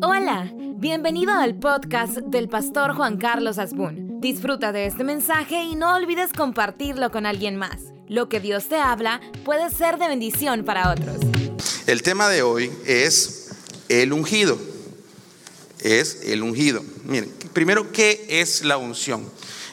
Hola, bienvenido al podcast del pastor Juan Carlos Asbun. Disfruta de este mensaje y no olvides compartirlo con alguien más. Lo que Dios te habla puede ser de bendición para otros. El tema de hoy es el ungido. Es el ungido. Miren, primero, ¿qué es la unción?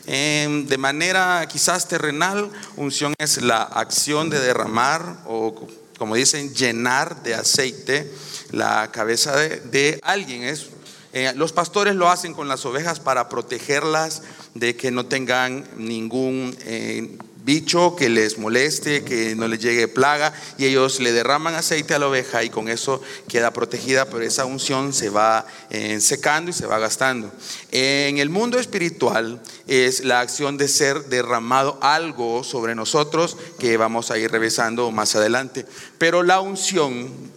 Em, de manera quizás terrenal, unción es la acción de derramar o, como dicen, llenar de aceite la cabeza de, alguien. Es, eh, los pastores lo hacen con las ovejas para protegerlas de que no tengan ningún eh, bicho que les moleste, que no les llegue plaga, y ellos le derraman aceite a la oveja y con eso queda protegida, pero esa unción se va eh, secando y se va gastando. En el mundo espiritual es la acción de ser derramado algo sobre nosotros que vamos a ir revisando más adelante, pero la unción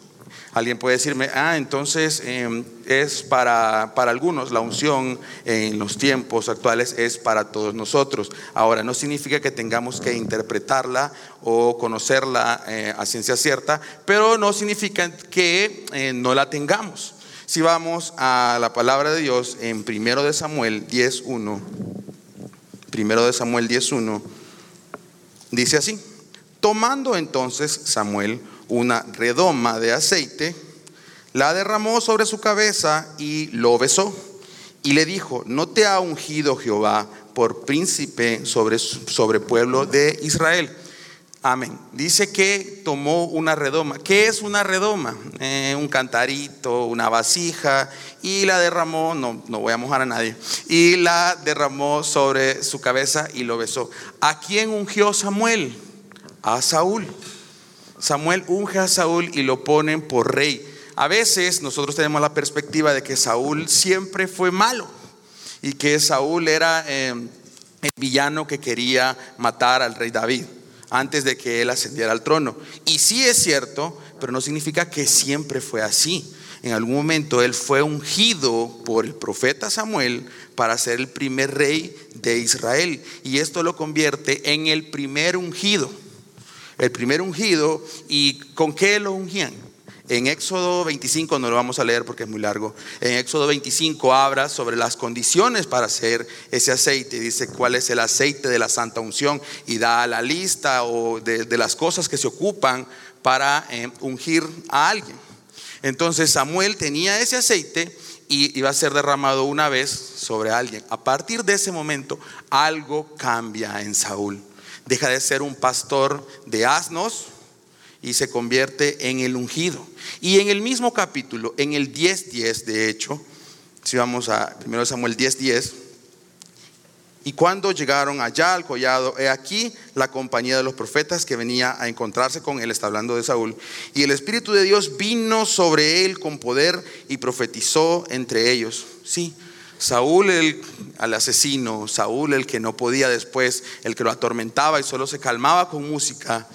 Alguien puede decirme, ah, entonces em, es para, para algunos, la unción en los tiempos actuales es para todos nosotros. Ahora, no significa que tengamos que interpretarla o conocerla eh, a ciencia cierta, pero no significa que eh, no la tengamos. Si vamos a la palabra de Dios en 1 de Samuel 10.1, 1 de Samuel 10.1, dice así, tomando entonces Samuel una redoma de aceite, la derramó sobre su cabeza y lo besó. Y le dijo, no te ha ungido Jehová por príncipe sobre, sobre pueblo de Israel. Amén. Dice que tomó una redoma. ¿Qué es una redoma? Eh, un cantarito, una vasija, y la derramó, no, no voy a mojar a nadie, y la derramó sobre su cabeza y lo besó. ¿A quién ungió Samuel? A Saúl. Samuel unge a Saúl y lo ponen por rey. A veces nosotros tenemos la perspectiva de que Saúl siempre fue malo y que Saúl era eh, el villano que quería matar al rey David antes de que él ascendiera al trono. Y sí es cierto, pero no significa que siempre fue así. En algún momento él fue ungido por el profeta Samuel para ser el primer rey de Israel. Y esto lo convierte en el primer ungido el primer ungido y con qué lo ungían. En Éxodo 25, no lo vamos a leer porque es muy largo, en Éxodo 25 habla sobre las condiciones para hacer ese aceite, dice cuál es el aceite de la santa unción y da la lista o de, las cosas que se ocupan para eh, ungir a alguien. Entonces Samuel tenía ese aceite y iba a ser derramado una vez sobre alguien. A partir de ese momento algo cambia en Saúl deja de ser un pastor de asnos y se convierte en el ungido. Y en el mismo capítulo, en el 10.10 de hecho, si vamos a 1 Samuel 10.10, y cuando llegaron allá al collado, he aquí la compañía de los profetas que venía a encontrarse con él, está hablando de Saúl, y el Espíritu de Dios vino sobre él con poder y profetizó entre ellos. Sí, Saúl el al asesino, Saúl el que no podía después, el que lo atormentaba y solo se calmaba con música,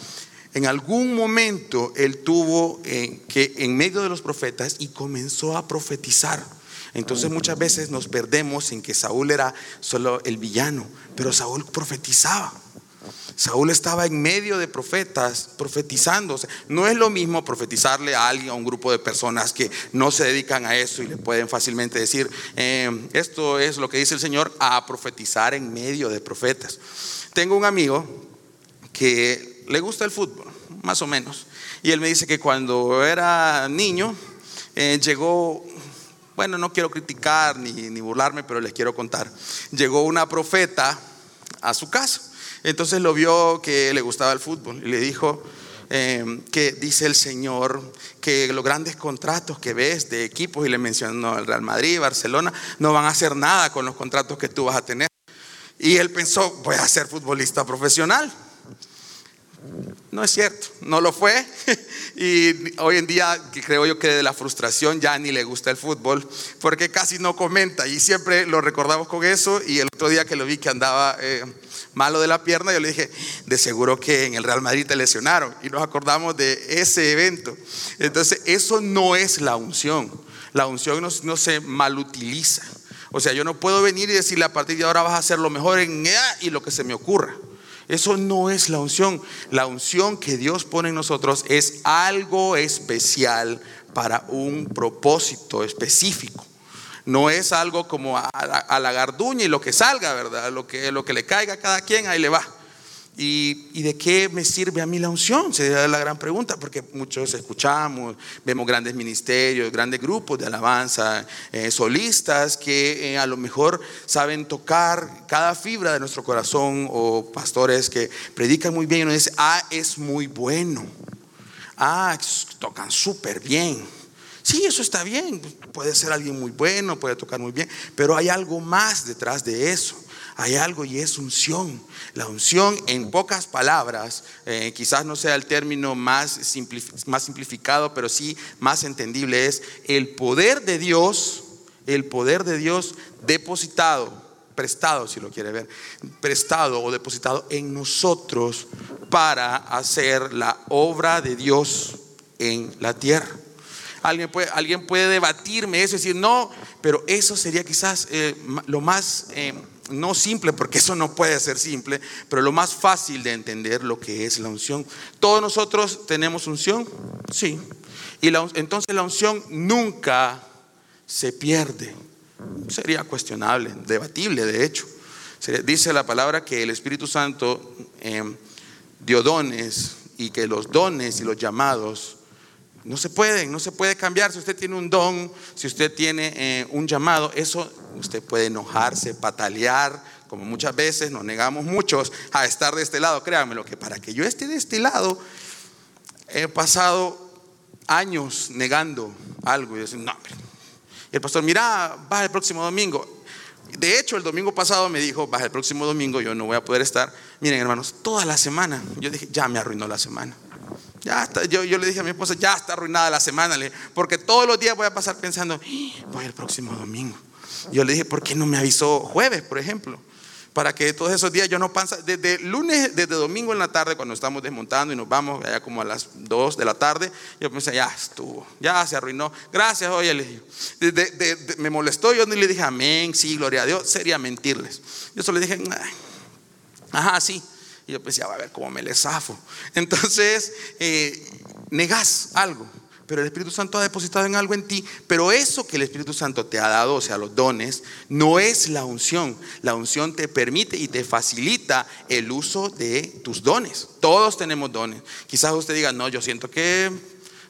en algún momento él tuvo eh, que en medio de los profetas y comenzó a profetizar. Entonces muchas veces nos perdemos en que Saúl era solo el villano, pero Saúl profetizaba. Saúl estaba en medio de profetas profetizando. no es lo mismo profetizarle a alguien, a un grupo de personas que no se dedican a eso y le pueden fácilmente decir, eh, esto es lo que dice el Señor, a profetizar en medio de profetas. Tengo un amigo que le gusta el fútbol, más o menos. Y él me dice que cuando era niño eh, llegó, bueno, no quiero criticar ni, ni burlarme, pero les quiero contar, llegó una profeta a su casa entonces lo vio que le gustaba el fútbol y le dijo em, que dice el Señor que los grandes contratos que ves de equipos, y le mencionó el Real Madrid, Barcelona, no van a hacer nada con los contratos que tú vas a tener. Y él pensó, voy a ser futbolista profesional. No es cierto, no lo fue. Y hoy en día creo yo que de la frustración ya ni le gusta el fútbol, porque casi no comenta. Y siempre lo recordamos con eso. Y el otro día que lo vi que andaba eh, malo de la pierna, yo le dije, de seguro que en el Real Madrid te lesionaron. Y nos acordamos de ese evento. Entonces, eso no es la unción. La unción no, no se malutiliza. O sea, yo no puedo venir y decirle a partir de ahora vas a hacer lo mejor en y lo que se me ocurra. Eso no es la unción. La unción que Dios pone en nosotros es algo especial para un propósito específico. No es algo como a, la garduña y lo que salga, ¿verdad? Lo que, lo que le caiga a cada quien, ahí le va. ¿Y, de qué me sirve a mí la unción? Sería la gran pregunta, porque muchos escuchamos, vemos grandes ministerios, grandes grupos de alabanza, eh, solistas que eh, a lo mejor saben tocar cada fibra de nuestro corazón o pastores que predican muy bien y uno dice, ah, es muy bueno. Ah, tocan súper bien. Sí, eso está bien. Puede ser alguien muy bueno, puede tocar muy bien, pero hay algo más detrás de eso. Hay algo y es unción. La unción, en pocas palabras, eh, quizás no sea el término más, más simplificado, pero sí más entendible, es el poder de Dios, el poder de Dios depositado, prestado, si lo quiere ver, prestado o depositado en nosotros para hacer la obra de Dios en la tierra. Alguien puede, alguien puede debatirme eso y decir, no, pero eso sería quizás eh, lo más, eh, no simple, porque eso no puede ser simple, pero lo más fácil de entender lo que es la unción. ¿Todos nosotros tenemos unción? Sí. Y entonces la unción nunca se pierde. Sería cuestionable, debatible, de hecho. Dice la palabra que el Espíritu Santo eh, dio dones y que los dones y los llamados no se pueden, no se puede cambiar. Si usted tiene un don, si usted tiene eh, un llamado, eso usted puede enojarse, patalear, como muchas veces nos negamos muchos a estar de este lado. Créanme, lo que para que yo esté de este lado, he pasado años negando algo y decir, no, Y el pastor, mira, va el próximo domingo. De hecho, el domingo pasado me dijo, baja el próximo domingo, yo no voy a poder estar. Miren, hermanos, toda la semana. Yo dije, ya me arruinó la semana. Ya está, yo, yo, le dije a mi esposa, ya está arruinada la semana, porque todos los días voy a pasar pensando, voy el próximo domingo. Yo le dije, ¿por qué no me avisó jueves, por ejemplo? Para que todos esos días yo no pasa, desde lunes, desde domingo en la tarde, cuando estamos desmontando y nos vamos allá como a las 2 de la tarde, yo pensé, ya estuvo, ya se arruinó. Gracias, oye, le me molestó, yo no le dije, amén, sí, gloria a Dios, sería mentirles. Yo solo le dije, ajá, sí. Y yo pensaba, a ver cómo me le zafo. Entonces, eh, negas algo, pero el Espíritu Santo ha depositado en algo en ti, pero eso que el Espíritu Santo te ha dado, o sea, los dones, no es la unción. La unción te permite y te facilita el uso de tus dones. Todos tenemos dones. Quizás usted diga, no, yo siento que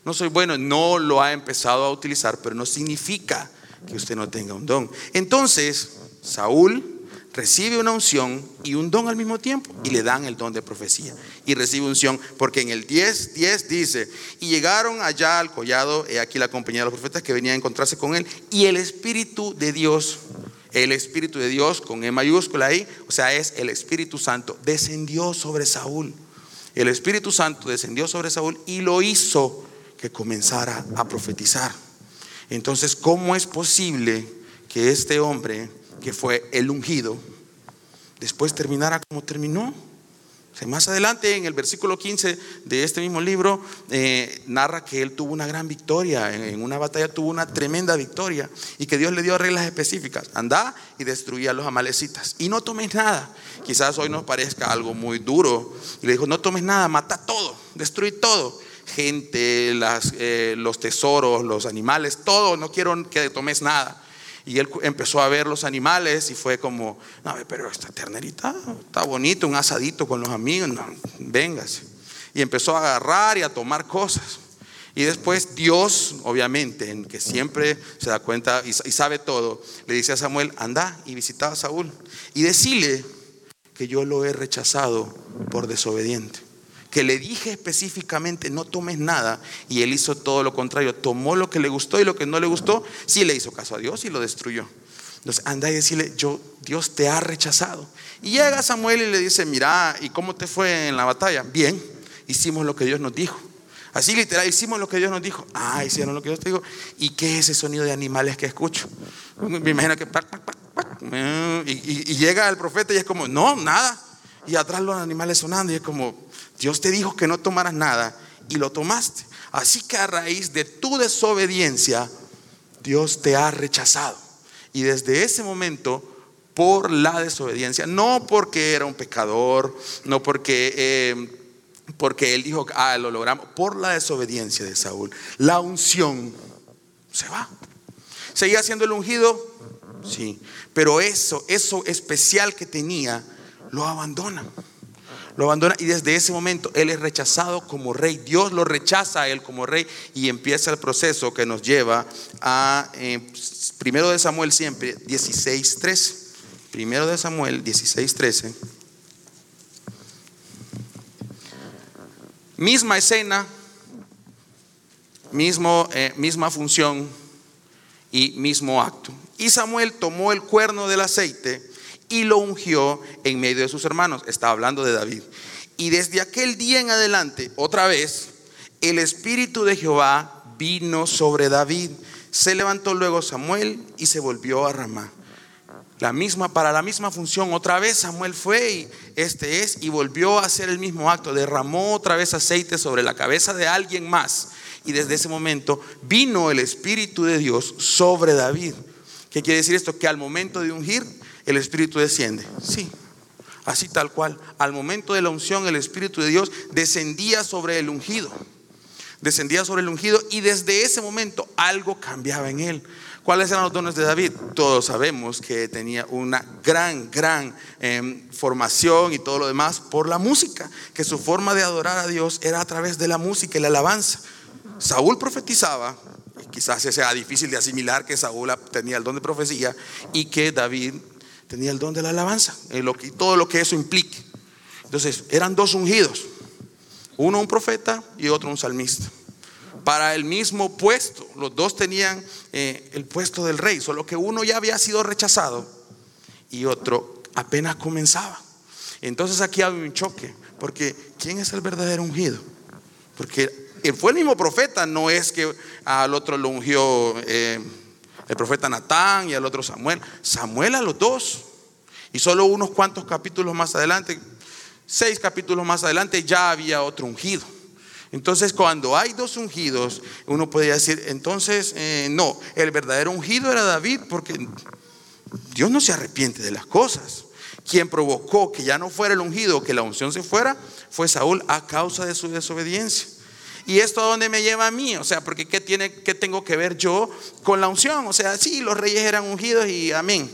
no soy bueno, no lo ha empezado a utilizar, pero no significa que usted no tenga un don. Entonces, Saúl recibe una unción y un don al mismo tiempo y le dan el don de profecía y recibe unción porque en el 10, 10 dice y llegaron allá al collado he aquí la compañía de los profetas que venía a encontrarse con él y el espíritu de Dios el espíritu de Dios con E mayúscula ahí o sea es el Espíritu Santo descendió sobre Saúl. El Espíritu Santo descendió sobre Saúl y lo hizo que comenzara a profetizar. Entonces ¿cómo es posible que este hombre que fue el ungido, después terminara como terminó. más adelante, en el versículo 15 de este mismo libro, eh, narra que él tuvo una gran victoria, en, una batalla tuvo una tremenda victoria y que Dios le dio reglas específicas. Anda y destruía a los amalecitas. Y no tomes nada. Quizás hoy nos parezca algo muy duro. Y le dijo, no tomes nada, mata todo, destruye todo. Gente, las, eh, los tesoros, los animales, todo, no quiero que tomes nada. Y él empezó a ver los animales y fue como, no, pero esta ternerita está bonito, un asadito con los amigos, no, véngase. Y empezó a agarrar y a tomar cosas. Y después Dios, obviamente, en que siempre se da cuenta y, sabe todo, le dice a Samuel, anda y visita a Saúl y decile que yo lo he rechazado por desobediente que le dije específicamente no tomes nada y él hizo todo lo contrario, tomó lo que le gustó y lo que no le gustó, sí le hizo caso a Dios y lo destruyó. Entonces anda y decirle, yo, Dios te ha rechazado. Y llega Samuel y le dice, mira, ¿y cómo te fue en la batalla? Bien, hicimos lo que Dios nos dijo. Así literal, hicimos lo que Dios nos dijo. Ah, hicieron lo que Dios te dijo. ¿Y qué es ese sonido de animales que escucho? Me imagino que... y, y llega el profeta y es como, no, nada. Y atrás los animales sonando y es como, Dios te dijo que no tomaras nada y lo tomaste. Así que a raíz de tu desobediencia, Dios te ha rechazado. Y desde ese momento, por la desobediencia, no porque era un pecador, no porque, eh, porque él dijo, ah, lo logramos, por la desobediencia de Saúl. La unción se va. ¿Seguía siendo el ungido? Sí, pero eso, eso especial que tenía, lo abandona lo abandona y desde ese momento él es rechazado como rey. Dios lo rechaza a él como rey y empieza el proceso que nos lleva a eh, primero de Samuel siempre 16:13. Primero de Samuel 16:13. Misma escena, mismo, eh, misma función y mismo acto. Y Samuel tomó el cuerno del aceite y lo ungió en medio de sus hermanos. Está hablando de David. Y desde aquel día en adelante, otra vez, el Espíritu de Jehová vino sobre David. Se levantó luego Samuel y se volvió a Ramá. La misma, para la misma función, otra vez Samuel fue y este es, y volvió a hacer el mismo acto, derramó otra vez aceite sobre la cabeza de alguien más. Y desde ese momento vino el Espíritu de Dios sobre David. ¿Qué quiere decir esto? Que al momento de ungir, el Espíritu desciende. Sí, así tal cual. Al momento de la unción, el Espíritu de Dios descendía sobre el ungido. Descendía sobre el ungido y desde ese momento algo cambiaba en él. ¿Cuáles eran los dones de David? Todos sabemos que tenía una gran, gran em, formación y todo lo demás por la música, que su forma de adorar a Dios era a través de la música y la alabanza. Saúl profetizaba, quizás sea difícil de asimilar que Saúl tenía el don de profecía y que David tenía el don de la alabanza, y todo lo que eso implique. Entonces, eran dos ungidos, uno un profeta y otro un salmista. Para el mismo puesto, los dos tenían eh, el puesto del rey, solo que uno ya había sido rechazado y otro apenas comenzaba. Entonces aquí hay un choque, porque ¿quién es el verdadero ungido? Porque fue el mismo profeta, no es que al otro lo ungió. Eh, el profeta Natán y al otro Samuel. Samuel a los dos. Y solo unos cuantos capítulos más adelante, seis capítulos más adelante, ya había otro ungido. Entonces, cuando hay dos ungidos, uno podría decir, entonces, eh, no, el verdadero ungido era David, porque Dios no se arrepiente de las cosas. Quien provocó que ya no fuera el ungido, que la unción se fuera, fue Saúl a causa de su desobediencia. ¿Y esto a dónde me lleva a mí? O sea, porque ¿qué, tiene, qué tengo que ver yo con la unción? O sea, sí, los reyes eran ungidos y amén.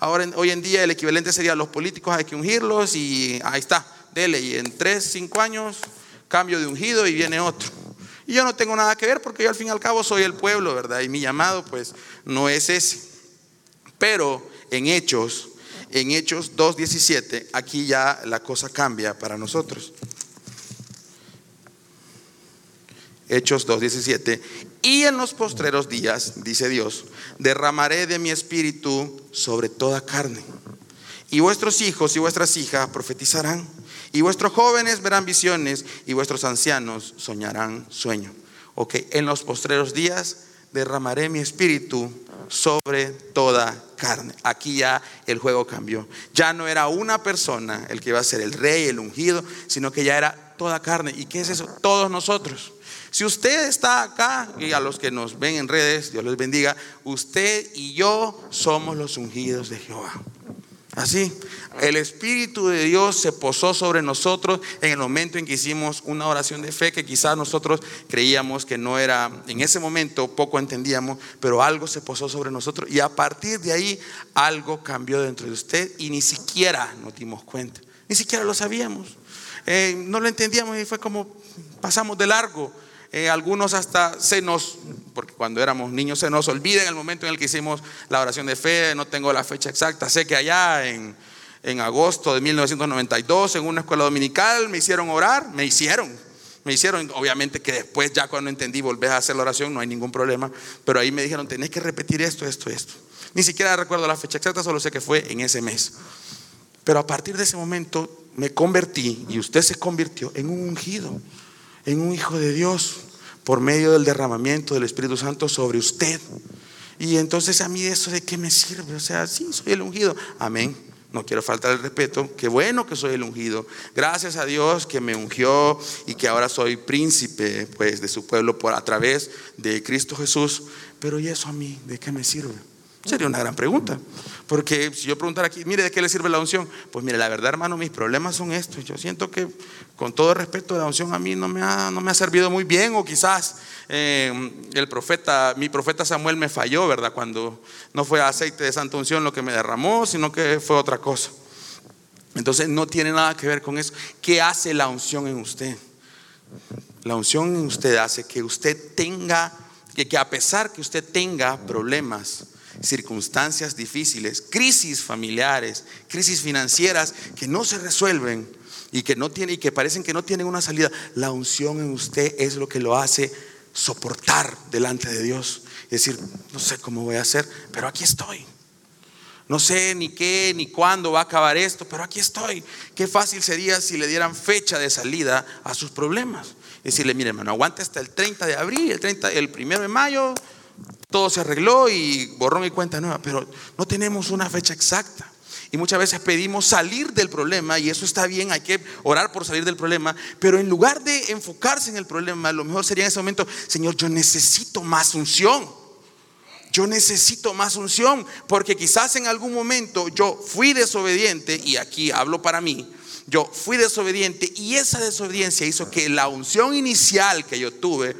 Ahora, hoy en día el equivalente sería los políticos hay que ungirlos y ahí está, dele. Y en tres, cinco años, cambio de ungido y viene otro. Y yo no tengo nada que ver porque yo al fin y al cabo soy el pueblo, ¿verdad? Y mi llamado pues no es ese. Pero en Hechos, en Hechos 2.17, aquí ya la cosa cambia para nosotros. Hechos 2.17. Y en los postreros días, dice Dios, derramaré de mi espíritu sobre toda carne. Y vuestros hijos y vuestras hijas profetizarán. Y vuestros jóvenes verán visiones y vuestros ancianos soñarán sueño. Ok, en los postreros días derramaré mi espíritu sobre toda carne. Aquí ya el juego cambió. Ya no era una persona el que iba a ser el rey, el ungido, sino que ya era toda carne. ¿Y qué es eso? Todos nosotros. Si usted está acá, y a los que nos ven en redes, Dios les bendiga, usted y yo somos los ungidos de Jehová. Así, el Espíritu de Dios se posó sobre nosotros en el momento en que hicimos una oración de fe que quizás nosotros creíamos que no era, en ese momento poco entendíamos, pero algo se posó sobre nosotros y a partir de ahí algo cambió dentro de usted y ni siquiera nos dimos cuenta, ni siquiera lo sabíamos, eh, no lo entendíamos y fue como pasamos de largo. Eh, algunos hasta se nos, porque cuando éramos niños se nos olvida en el momento en el que hicimos la oración de fe, no tengo la fecha exacta, sé que allá en, en agosto de 1992 en una escuela dominical me hicieron orar, me hicieron, me hicieron, obviamente que después ya cuando entendí volver a hacer la oración no hay ningún problema, pero ahí me dijeron tenés que repetir esto, esto, esto. Ni siquiera recuerdo la fecha exacta, solo sé que fue en ese mes. Pero a partir de ese momento me convertí y usted se convirtió en un ungido en un hijo de Dios por medio del derramamiento del Espíritu Santo sobre usted. Y entonces a mí eso de qué me sirve? O sea, sí, soy el ungido. Amén. No quiero faltar el respeto. Qué bueno que soy el ungido. Gracias a Dios que me ungió y que ahora soy príncipe pues de su pueblo por a través de Cristo Jesús. Pero ¿y eso a mí de qué me sirve? Sería una gran pregunta. Porque si yo preguntara aquí, mire, ¿de qué le sirve la unción? Pues mire, la verdad, hermano, mis problemas son estos. Yo siento que, con todo respeto, la unción a mí no me ha, no me ha servido muy bien, o quizás eh, el profeta, mi profeta Samuel me falló, ¿verdad? Cuando no fue aceite de santa unción lo que me derramó, sino que fue otra cosa. Entonces no tiene nada que ver con eso. ¿Qué hace la unción en usted? La unción en usted hace que usted tenga, que, que a pesar que usted tenga problemas, circunstancias difíciles, crisis familiares, crisis financieras que no se resuelven y que no tiene y que parecen que no tienen una salida, la unción en usted es lo que lo hace soportar delante de Dios. Es decir, no sé cómo voy a hacer, pero aquí estoy. No sé ni qué ni cuándo va a acabar esto, pero aquí estoy. Qué fácil sería si le dieran fecha de salida a sus problemas. Decirle, mire hermano, aguante hasta el 30 de abril, el 30, el primero de mayo, todo se arregló y borró mi cuenta nueva, pero no tenemos una fecha exacta. Y muchas veces pedimos salir del problema y eso está bien, hay que orar por salir del problema, pero en lugar de enfocarse en el problema, lo mejor sería en ese momento, Señor, yo necesito más unción. Yo necesito más unción, porque quizás en algún momento yo fui desobediente, y aquí hablo para mí, yo fui desobediente y esa desobediencia hizo que la unción inicial que yo tuve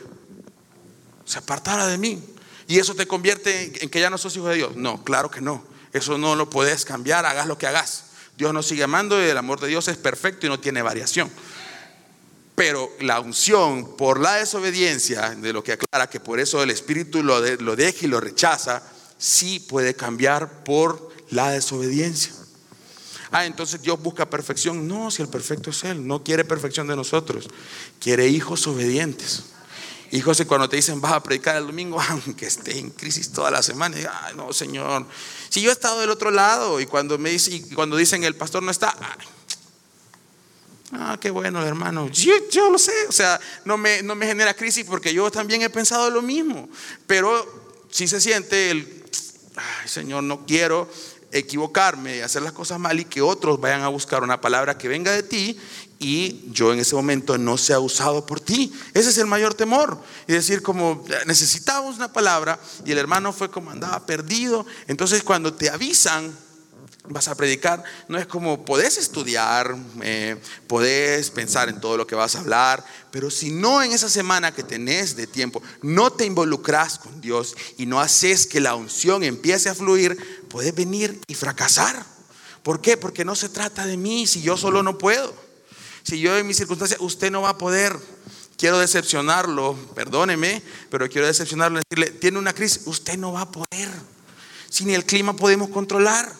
se apartara de mí. ¿Y eso te convierte en que ya no sos hijo de Dios? No, claro que no. Eso no lo puedes cambiar, hagas lo que hagas. Dios nos sigue amando y el amor de Dios es perfecto y no tiene variación. Pero la unción por la desobediencia, de lo que aclara que por eso el Espíritu lo, lo deja y lo rechaza, sí puede cambiar por la desobediencia. Ah, entonces Dios busca perfección. No, si el perfecto es Él, no quiere perfección de nosotros, quiere hijos obedientes. Hijos, cuando te dicen vas a predicar el domingo, aunque esté en crisis toda la semana, ay, no, Señor. Si yo he estado del otro lado y cuando me dicen, cuando dicen el pastor no está, ah, qué bueno, hermano. Yo, lo sé, o sea, no me, no me genera crisis porque yo también he pensado lo mismo. Pero si se siente el, ay, Señor, no quiero equivocarme y hacer las cosas mal y que otros vayan a buscar una palabra que venga de ti y yo en ese momento no sea usado por ti. Ese es el mayor temor. Y decir como necesitábamos una palabra y el hermano fue como andaba perdido. Entonces cuando te avisan, vas a predicar, no es como podés estudiar, eh, podés pensar en todo lo que vas a hablar, pero si no en esa semana que tenés de tiempo, no te involucras con Dios y no haces que la unción empiece a fluir, puedes venir y fracasar. ¿Por qué? Porque no se trata de mí si yo solo no puedo. Si yo en mis circunstancias, usted no va a poder. Quiero decepcionarlo, perdóneme, pero quiero decepcionarlo. Decirle, tiene una crisis, usted no va a poder. Si ni el clima podemos controlar.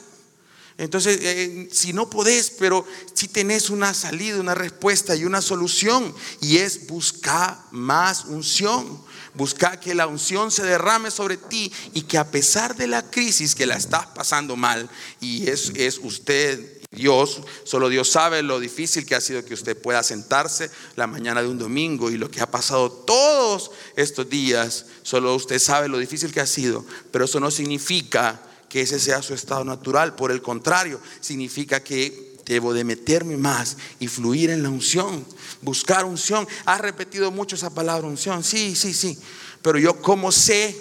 Entonces, eh, si no podés, pero si tenés una salida, una respuesta y una solución, y es buscar más unción. Buscar que la unción se derrame sobre ti y que a pesar de la crisis que la estás pasando mal, y es, es usted Dios, solo Dios sabe lo difícil que ha sido que usted pueda sentarse la mañana de un domingo y lo que ha pasado todos estos días, solo usted sabe lo difícil que ha sido, pero eso no significa que ese sea su estado natural, por el contrario, significa que debo de meterme más y fluir en la unción, buscar unción. Ha repetido mucho esa palabra unción, sí, sí, sí, pero yo cómo sé,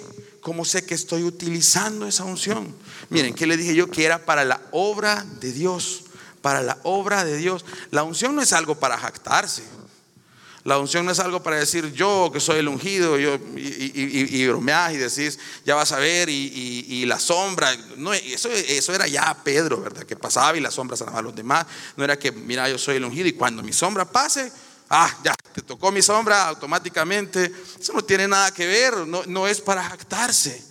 cómo sé que estoy utilizando esa unción. Miren, ¿qué le dije yo? Que era para la obra de Dios, para la obra de Dios. La unción no es algo para jactarse. La unción no es algo para decir yo que soy el ungido yo, y, y, bromeás y decís, ya vas a ver, y, la sombra. No, eso, eso era ya Pedro, ¿verdad? Que pasaba y la sombra sanaba a los demás. No era que, mira, yo soy el ungido y cuando mi sombra pase, ah, ya, te tocó mi sombra automáticamente. Eso no tiene nada que ver, no, no es para jactarse.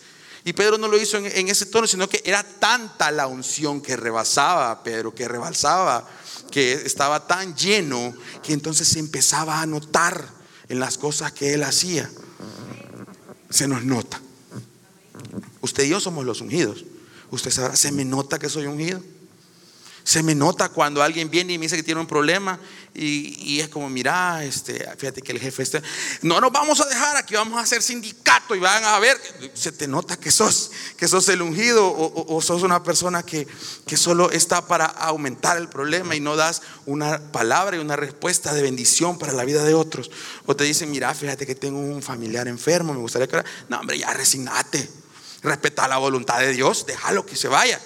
Y Pedro no lo hizo en, ese tono, sino que era tanta la unción que rebasaba Pedro, que rebalsaba, que estaba tan lleno que entonces se empezaba a notar en las cosas que él hacía. Se nos nota. Usted y yo somos los ungidos. Usted sabrá, se me nota que soy ungido. Se me nota cuando alguien viene y me dice que tiene un problema y, es como, mira, este, fíjate que el jefe este, no nos vamos a dejar, aquí vamos a hacer sindicato y van a ver, se te nota que sos, que sos el ungido o, sos una persona que, que solo está para aumentar el problema y no das una palabra y una respuesta de bendición para la vida de otros. O te dicen, mira, fíjate que tengo un familiar enfermo, me gustaría que... No, hombre, ya resignate. respeta la voluntad de Dios, déjalo que se vaya.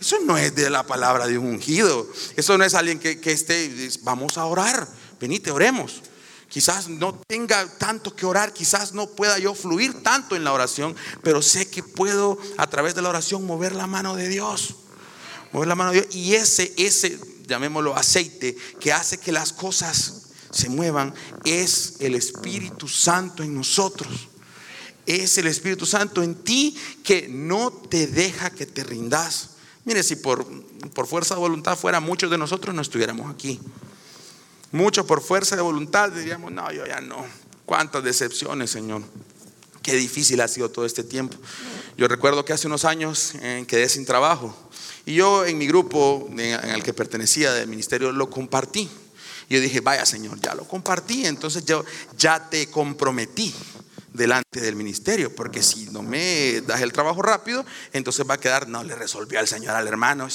Eso no es de la palabra de un ungido. Eso no es alguien que, que esté, vamos a orar, venite, oremos. Quizás no tenga tanto que orar, quizás no pueda yo fluir tanto en la oración, pero sé que puedo a través de la oración mover la mano de Dios. Mover la mano de Dios. Y ese, ese, llamémoslo aceite, que hace que las cosas se muevan, es el Espíritu Santo en nosotros. Es el Espíritu Santo en ti que no te deja que te rindas. Mire, si por, por fuerza de voluntad fuera muchos de nosotros, no estuviéramos aquí. Muchos por fuerza de voluntad diríamos, no, yo ya no. Cuántas decepciones, Señor. Qué difícil ha sido todo este tiempo. Yo recuerdo que hace unos años eh, quedé sin trabajo y yo en mi grupo en el que pertenecía del ministerio lo compartí. Yo dije, vaya Señor, ya lo compartí, entonces yo ya te comprometí delante del ministerio, porque si no me das el trabajo rápido, entonces va a quedar, no le resolvió al Señor al hermano,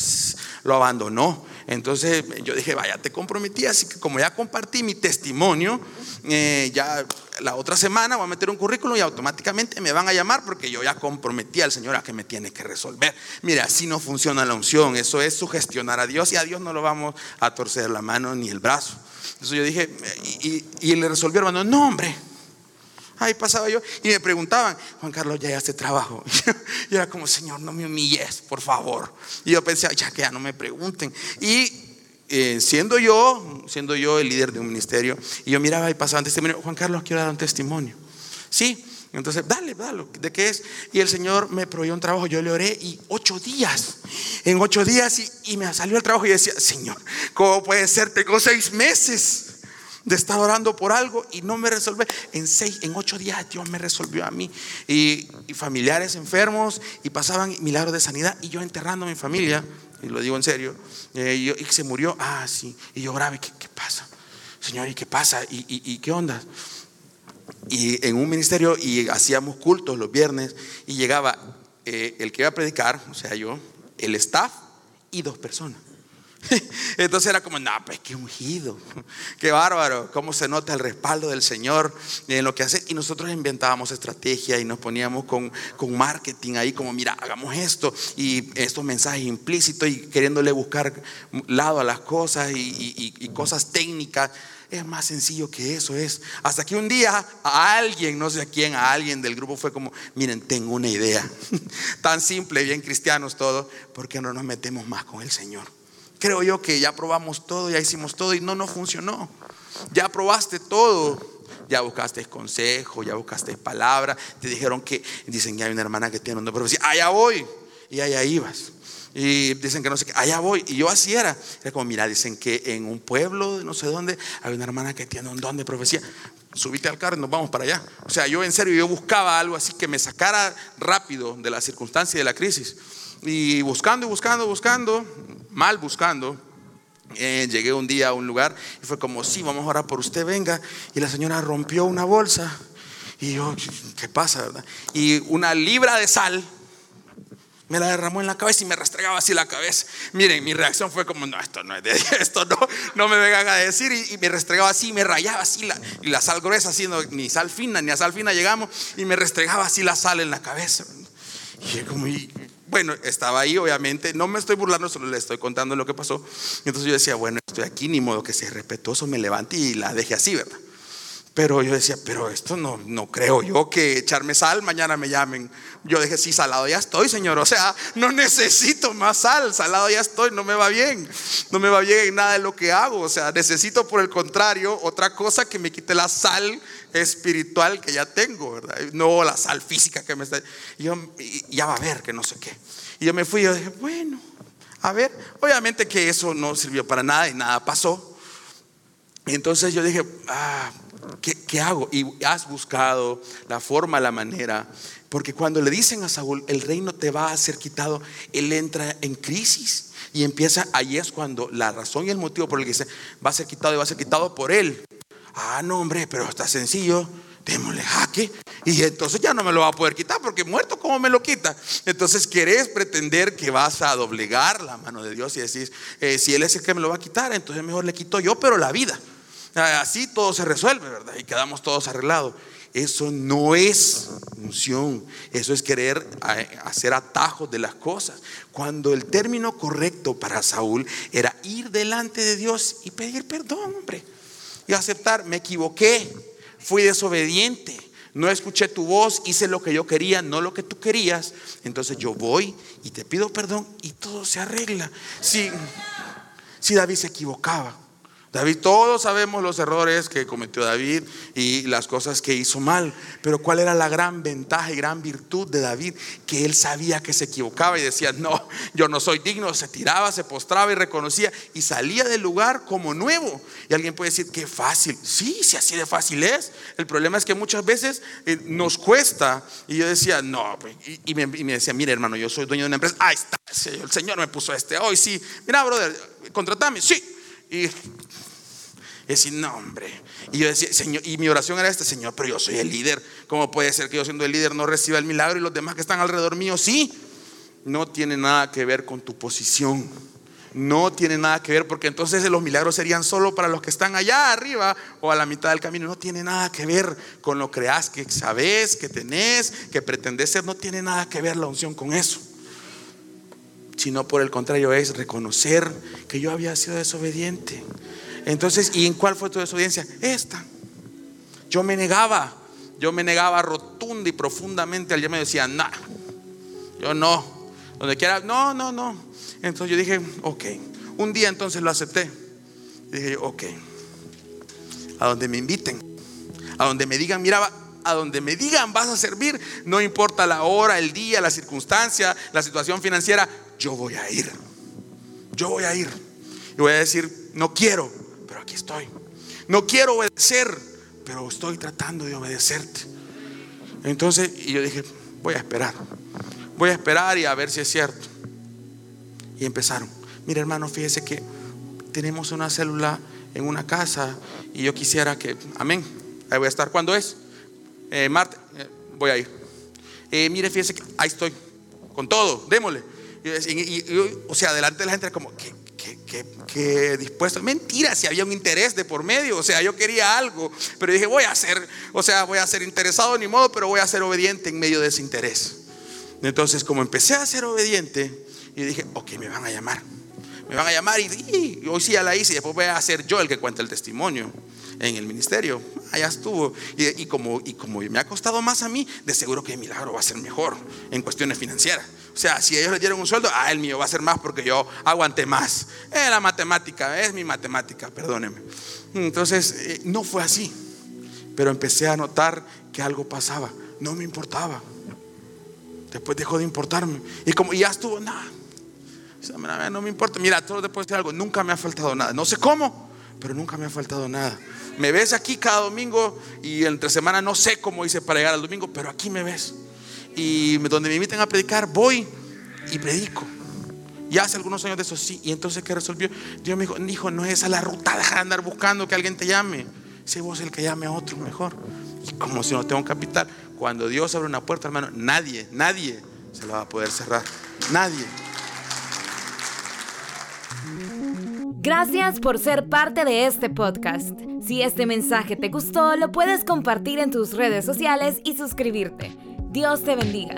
lo abandonó. Entonces yo dije, vaya, te comprometí, así que como ya compartí mi testimonio, eh, ya la otra semana voy a meter un currículum y automáticamente me van a llamar porque yo ya comprometí al Señor a que me tiene que resolver. Mira, así no funciona la unción, eso es sugestionar a Dios y a Dios no lo vamos a torcer la mano ni el brazo. Entonces yo dije, y, y le resolvió, hermano, no, hombre Ahí pasaba yo y me preguntaban, Juan Carlos, ya hace trabajo. Y era como, Señor, no me humilles, por favor. Y yo pensé, ya que ya no me pregunten. Y eh, siendo yo, siendo yo el líder de un ministerio, y yo miraba y pasaba testimonio, Juan Carlos, quiero dar un testimonio. Sí, entonces, dale, dale, ¿de qué es? Y el Señor me proveyó un trabajo, yo le oré y ocho días, en ocho días, y, y me salió el trabajo y decía, Señor, ¿cómo puede ser? Tengo seis meses de estar orando por algo y no me resolvió. En seis, en ocho días Dios me resolvió a mí. Y, familiares enfermos y pasaban milagros de sanidad y yo enterrando a mi familia, y lo digo en serio, eh, y, se murió, ah, sí, y yo grave, ¿qué, pasa? Señor, ¿y qué pasa? ¿Y, qué onda? Y en un ministerio y hacíamos cultos los viernes y llegaba eh, el que iba a predicar, o sea, yo, el staff y dos personas. Entonces era como, no, pues qué ungido, qué bárbaro, cómo se nota el respaldo del Señor en lo que hace. Y nosotros inventábamos estrategia y nos poníamos con, con marketing ahí, como, mira, hagamos esto y estos mensajes implícitos y queriéndole buscar lado a las cosas y, cosas técnicas. Es más sencillo que eso es. Hasta que un día a alguien, no sé a quién, a alguien del grupo fue como, miren, tengo una idea. Tan simple, bien cristianos todos, porque no nos metemos más con el Señor? Creo yo que ya probamos todo, ya hicimos todo y no nos funcionó. Ya probaste todo, ya buscaste consejo, ya buscaste palabra, te dijeron que, dicen que hay una hermana que tiene una profecía, allá voy, y allá ibas. Y dicen que no sé qué, allá voy. Y yo así era. Era como, mira, dicen que en un pueblo de no sé dónde hay una hermana que tiene un don de profecía. Subite al carro y nos vamos para allá. O sea, yo en serio, yo buscaba algo así que me sacara rápido de la circunstancia y de la crisis. Y buscando buscando, buscando, mal buscando, eh, llegué un día a un lugar y fue como, sí, vamos a orar por usted, venga. Y la señora rompió una bolsa. Y yo, ¿qué pasa, verdad? Y una libra de sal me la derramó en la cabeza y me restregaba así la cabeza. Miren, mi reacción fue como, no, esto no es de esto, no, no me vengan a decir. Y, me restregaba así, me rayaba así, la, y la sal gruesa, así, ni sal fina, ni a sal fina llegamos, y me restregaba así la sal en la cabeza. Y como, bueno, estaba ahí, obviamente, no me estoy burlando, solo le estoy contando lo que pasó. Entonces yo decía, bueno, estoy aquí, ni modo que sea respetuoso, me levante y la deje así, ¿verdad? Pero yo decía, pero esto no, no creo yo que echarme sal, mañana me llamen. Yo dije, sí, salado ya estoy, Señor. O sea, no necesito más sal, salado ya estoy, no me va bien. No me va bien en nada de lo que hago. O sea, necesito por el contrario otra cosa que me quite la sal espiritual que ya tengo, ¿verdad? No la sal física que me está... Y yo, ya va a ver que no sé qué. Y yo me fui yo dije, bueno, a ver, obviamente que eso no sirvió para nada y nada pasó. Y entonces yo dije, ah, ¿qué, hago? Y has buscado la forma, la manera. Porque cuando le dicen a Saúl, el reino te va a ser quitado, él entra en crisis. Y empieza, ahí es cuando la razón y el motivo por el que dice, va a ser quitado y va a ser quitado por él. Ah, no, hombre, pero está sencillo. Démosle jaque. Y entonces ya no me lo va a poder quitar porque muerto, ¿cómo me lo quita? Entonces querés pretender que vas a doblegar la mano de Dios y decís, eh, si Él es el que me lo va a quitar, entonces mejor le quito yo, pero la vida. Ah, así todo se resuelve, ¿verdad? Y quedamos todos arreglados. Eso no es unción, eso es querer hacer atajos de las cosas. Cuando el término correcto para Saúl era ir delante de Dios y pedir perdón, hombre, y aceptar, me equivoqué, fui desobediente, no escuché tu voz, hice lo que yo quería, no lo que tú querías. Entonces yo voy y te pido perdón y todo se arregla. Si, si David se equivocaba, David, todos sabemos los errores que cometió David y las cosas que hizo mal, pero ¿cuál era la gran ventaja y gran virtud de David? Que él sabía que se equivocaba y decía, no, yo no soy digno, se tiraba, se postraba y reconocía y salía del lugar como nuevo. Y alguien puede decir, qué fácil, sí, si así de fácil es. El problema es que muchas veces eh, nos cuesta y yo decía, no, pues", y, me, decía, mire hermano, yo soy dueño de una empresa, ahí está, el Señor me puso este, hoy sí, mira, brother, contratame, sí. Y decir, no, hombre. Y yo decía, Señor, y mi oración era esta, Señor, pero yo soy el líder. ¿Cómo puede ser que yo siendo el líder no reciba el milagro y los demás que están alrededor mío sí? No tiene nada que ver con tu posición. No tiene nada que ver porque entonces los milagros serían solo para los que están allá arriba o a la mitad del camino. No tiene nada que ver con lo creas, que sabes, que tenés, que pretendes ser. No tiene nada que ver la unción con eso. Sino por el contrario es reconocer que yo había sido desobediente entonces, ¿y en cuál fue tu desobediencia? Esta. Yo me negaba, yo me negaba rotunda y profundamente al me decía, no, yo no, donde quiera, no, no, no. Entonces yo dije, ok, un día entonces lo acepté. dije, ok, a donde me inviten, a donde me digan, mira, a donde me digan vas a servir, no importa la hora, el día, la circunstancia, la situación financiera, yo voy a ir. Yo voy a ir. Y voy a decir, no quiero, aquí estoy. No quiero obedecer, pero estoy tratando de obedecerte. Entonces, y yo dije, voy a esperar. Voy a esperar y a ver si es cierto. Y empezaron. Mira, hermano, fíjese que tenemos una célula en una casa y yo quisiera que, amén, ahí voy a estar. ¿Cuándo es? Eh, Marte, eh, voy a ir. Eh, mire, fíjese que ahí estoy, con todo, démosle. Y, o sea, delante de la gente, como, ¿qué, que, dispuesto. Mentira, si había un interés de por medio, o sea, yo quería algo, pero dije, voy a ser, o sea, voy a ser interesado ni modo, pero voy a ser obediente en medio de ese interés. Entonces, como empecé a ser obediente, y dije, ok, me van a llamar. Me van a llamar y, hoy sí ya la hice y después voy a ser yo el que cuenta el testimonio en el ministerio. Allá estuvo. Y, como, y como me ha costado más a mí, de seguro que el milagro va a ser mejor en cuestiones financieras. O sea, si ellos le dieron un sueldo, ah, el mío va a ser más porque yo aguanté más. Es la matemática, es mi matemática, perdóneme. Entonces, eh, no fue así. Pero empecé a notar que algo pasaba. No me importaba. Después dejó de importarme. Y como ya estuvo, nada. No me importa. Mira, todo después de algo, nunca me ha faltado nada. No sé cómo, pero nunca me ha faltado nada. Me ves aquí cada domingo y entre semana no sé cómo hice para llegar al domingo, pero aquí me ves y donde me inviten a predicar, voy y predico. Y hace algunos años de eso sí. Y entonces, ¿qué resolvió? Dios me dijo, hijo, no es esa la ruta, deja de andar buscando que alguien te llame. Sé vos el que llame a otro mejor. Y como si no tengo capital. Cuando Dios abre una puerta, hermano, nadie, nadie se la va a poder cerrar. Nadie. Gracias por ser parte de este podcast. Si este mensaje te gustó, lo puedes compartir en tus redes sociales y suscribirte. Dios te bendiga.